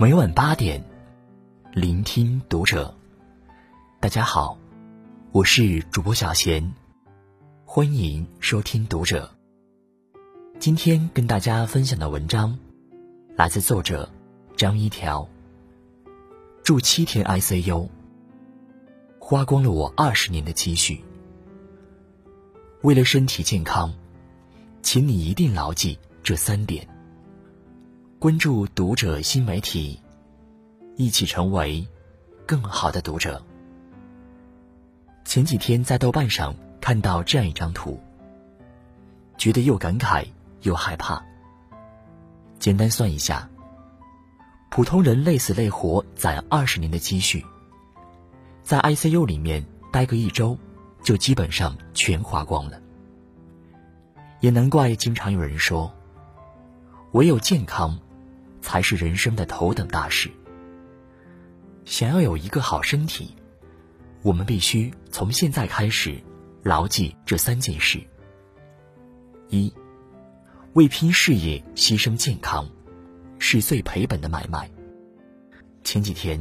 每晚八点，聆听读者。大家好，我是主播小贤，欢迎收听读者。今天跟大家分享的文章，来自作者张一条。住七天 ICU，花光了我二十年的积蓄。为了身体健康，请你一定牢记这三点。关注读者新媒体，一起成为更好的读者。前几天在豆瓣上看到这样一张图，觉得又感慨又害怕。简单算一下，普通人累死累活攒二十年的积蓄，在 ICU 里面待个一周，就基本上全花光了。也难怪经常有人说，唯有健康。才是人生的头等大事。想要有一个好身体，我们必须从现在开始牢记这三件事：一、为拼事业牺牲健康，是最赔本的买卖。前几天，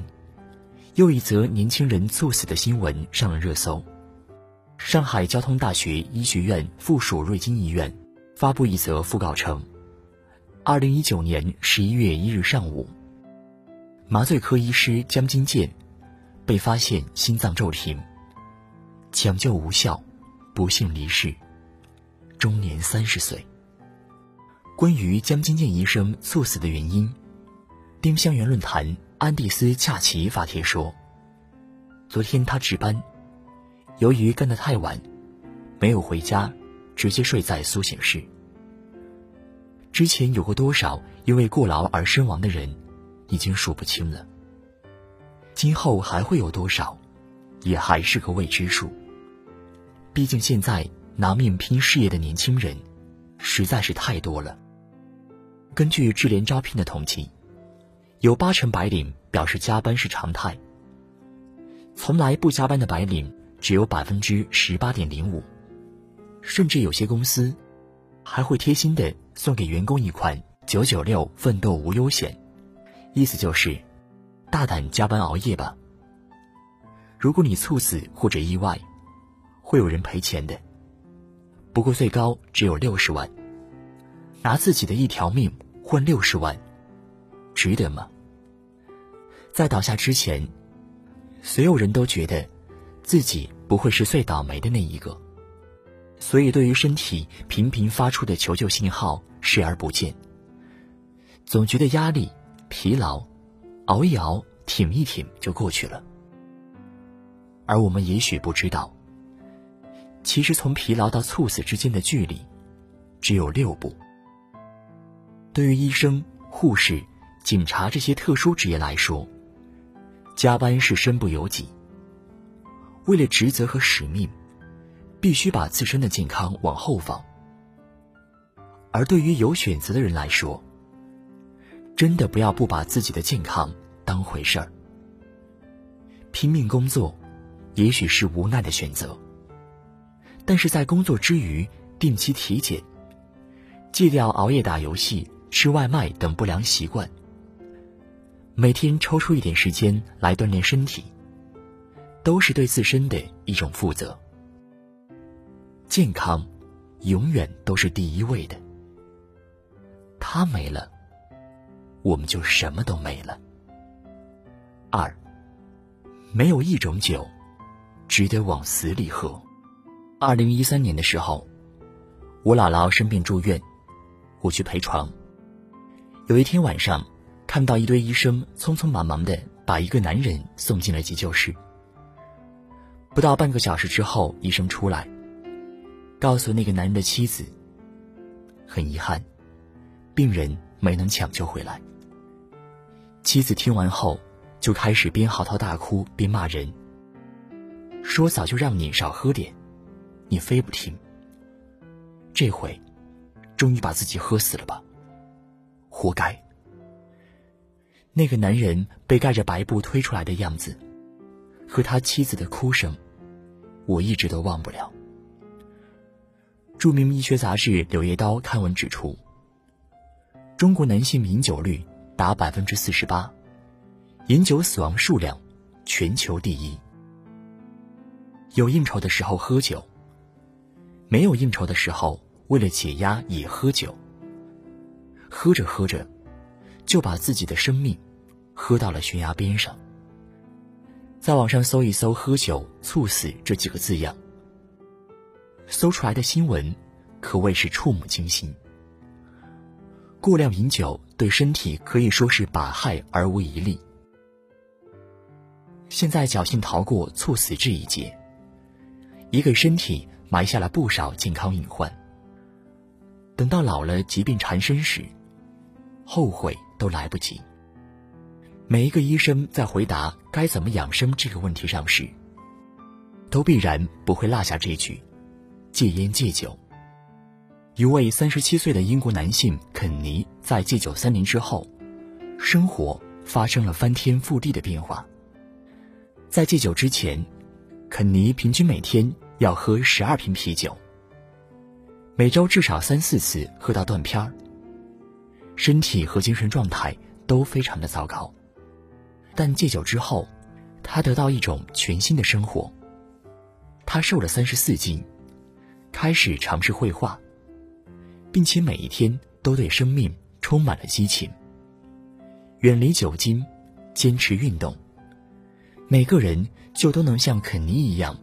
又一则年轻人猝死的新闻上了热搜。上海交通大学医学院附属瑞金医院发布一则讣告称。二零一九年十一月一日上午，麻醉科医师江金健被发现心脏骤停，抢救无效，不幸离世，终年三十岁。关于江金健医生猝死的原因，丁香园论坛安蒂斯恰奇发帖说：“昨天他值班，由于干得太晚，没有回家，直接睡在苏醒室。”之前有过多少因为过劳而身亡的人，已经数不清了。今后还会有多少，也还是个未知数。毕竟现在拿命拼事业的年轻人，实在是太多了。根据智联招聘的统计，有八成白领表示加班是常态。从来不加班的白领只有百分之十八点零五，甚至有些公司。还会贴心的送给员工一款九九六奋斗无忧险，意思就是，大胆加班熬夜吧。如果你猝死或者意外，会有人赔钱的，不过最高只有六十万。拿自己的一条命换六十万，值得吗？在倒下之前，所有人都觉得，自己不会是最倒霉的那一个。所以，对于身体频频发出的求救信号视而不见，总觉得压力、疲劳，熬一熬、挺一挺就过去了。而我们也许不知道，其实从疲劳到猝死之间的距离，只有六步。对于医生、护士、警察这些特殊职业来说，加班是身不由己。为了职责和使命。必须把自身的健康往后放，而对于有选择的人来说，真的不要不把自己的健康当回事儿。拼命工作，也许是无奈的选择，但是在工作之余定期体检，戒掉熬夜、打游戏、吃外卖等不良习惯，每天抽出一点时间来锻炼身体，都是对自身的一种负责。健康，永远都是第一位的。他没了，我们就什么都没了。二，没有一种酒，值得往死里喝。二零一三年的时候，我姥姥生病住院，我去陪床。有一天晚上，看到一堆医生匆匆忙忙的把一个男人送进了急救室。不到半个小时之后，医生出来。告诉那个男人的妻子，很遗憾，病人没能抢救回来。妻子听完后，就开始边嚎啕大哭边骂人，说：“早就让你少喝点，你非不听。这回，终于把自己喝死了吧？活该！”那个男人被盖着白布推出来的样子，和他妻子的哭声，我一直都忘不了。著名医学杂志《柳叶刀》刊文指出，中国男性饮酒率达百分之四十八，饮酒死亡数量全球第一。有应酬的时候喝酒，没有应酬的时候为了解压也喝酒。喝着喝着，就把自己的生命喝到了悬崖边上。在网上搜一搜“喝酒猝死”这几个字样，搜出来的新闻可谓是触目惊心。过量饮酒对身体可以说是百害而无一利。现在侥幸逃过猝死这一劫，也给身体埋下了不少健康隐患。等到老了疾病缠身时，后悔都来不及。每一个医生在回答该怎么养生这个问题上时，都必然不会落下这句：戒烟戒酒。一位三十七岁的英国男性肯尼在戒酒三年之后，生活发生了翻天覆地的变化。在戒酒之前，肯尼平均每天要喝十二瓶啤酒，每周至少三四次喝到断片儿，身体和精神状态都非常的糟糕。但戒酒之后，他得到一种全新的生活。他瘦了三十四斤，开始尝试绘画，并且每一天都对生命充满了激情。远离酒精，坚持运动，每个人就都能像肯尼一样，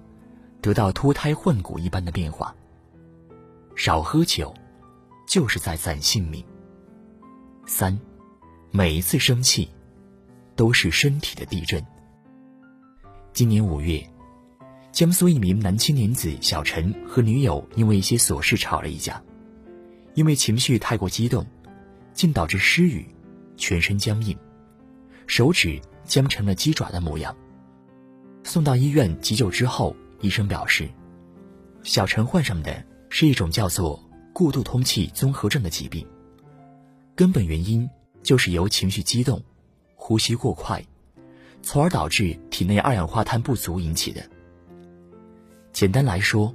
得到脱胎换骨一般的变化。少喝酒，就是在攒性命。三，每一次生气。都是身体的地震。今年五月，江苏一名男青年子小陈和女友因为一些琐事吵了一架，因为情绪太过激动，竟导致失语，全身僵硬，手指僵成了鸡爪的模样。送到医院急救之后，医生表示，小陈患上的是一种叫做过度通气综合症的疾病，根本原因就是由情绪激动。呼吸过快，从而导致体内二氧化碳不足引起的。简单来说，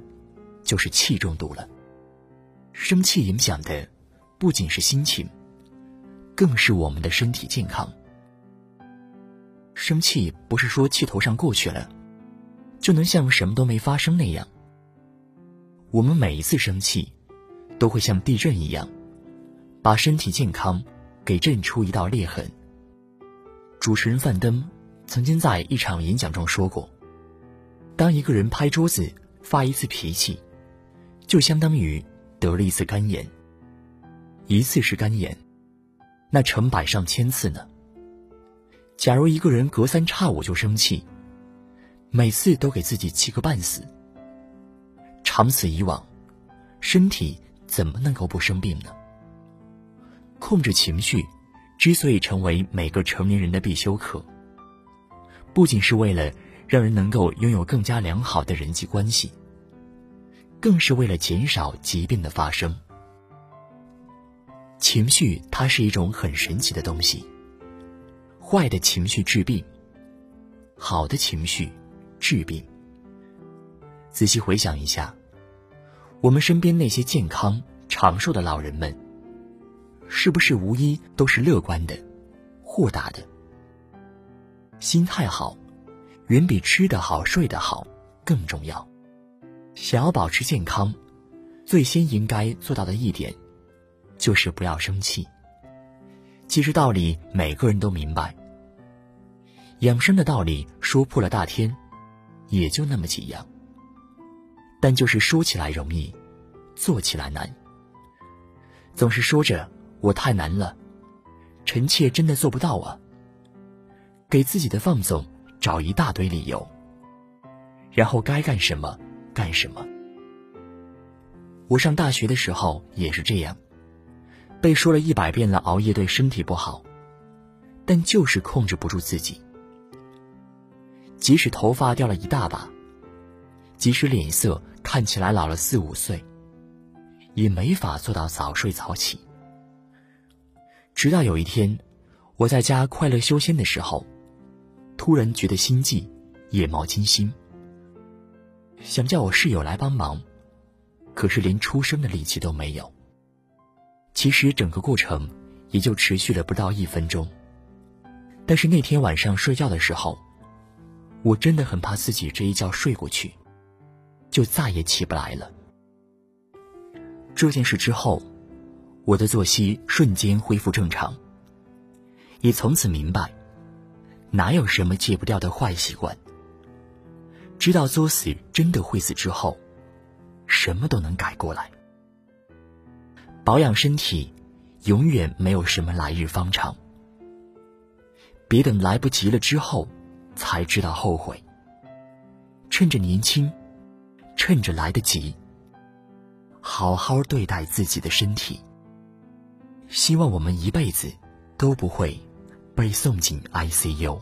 就是气中毒了。生气影响的不仅是心情，更是我们的身体健康。生气不是说气头上过去了，就能像什么都没发生那样。我们每一次生气，都会像地震一样，把身体健康给震出一道裂痕。主持人范登曾经在一场演讲中说过：“当一个人拍桌子发一次脾气，就相当于得了一次肝炎。一次是肝炎，那成百上千次呢？假如一个人隔三差五就生气，每次都给自己气个半死，长此以往，身体怎么能够不生病呢？控制情绪。”之所以成为每个成年人的必修课，不仅是为了让人能够拥有更加良好的人际关系，更是为了减少疾病的发生。情绪它是一种很神奇的东西，坏的情绪治病，好的情绪治病。仔细回想一下，我们身边那些健康长寿的老人们。是不是无一都是乐观的、豁达的？心态好，远比吃得好、睡得好更重要。想要保持健康，最先应该做到的一点，就是不要生气。其实道理每个人都明白，养生的道理说破了大天，也就那么几样。但就是说起来容易，做起来难。总是说着。我太难了，臣妾真的做不到啊。给自己的放纵找一大堆理由，然后该干什么干什么。我上大学的时候也是这样，被说了一百遍了熬夜对身体不好，但就是控制不住自己。即使头发掉了一大把，即使脸色看起来老了四五岁，也没法做到早睡早起。直到有一天，我在家快乐修仙的时候，突然觉得心悸，眼冒金星，想叫我室友来帮忙，可是连出声的力气都没有。其实整个过程也就持续了不到一分钟，但是那天晚上睡觉的时候，我真的很怕自己这一觉睡过去，就再也起不来了。这件事之后，我的作息瞬间恢复正常，也从此明白，哪有什么戒不掉的坏习惯。知道作死真的会死之后，什么都能改过来。保养身体，永远没有什么来日方长。别等来不及了之后，才知道后悔。趁着年轻，趁着来得及，好好对待自己的身体。希望我们一辈子都不会被送进 ICU。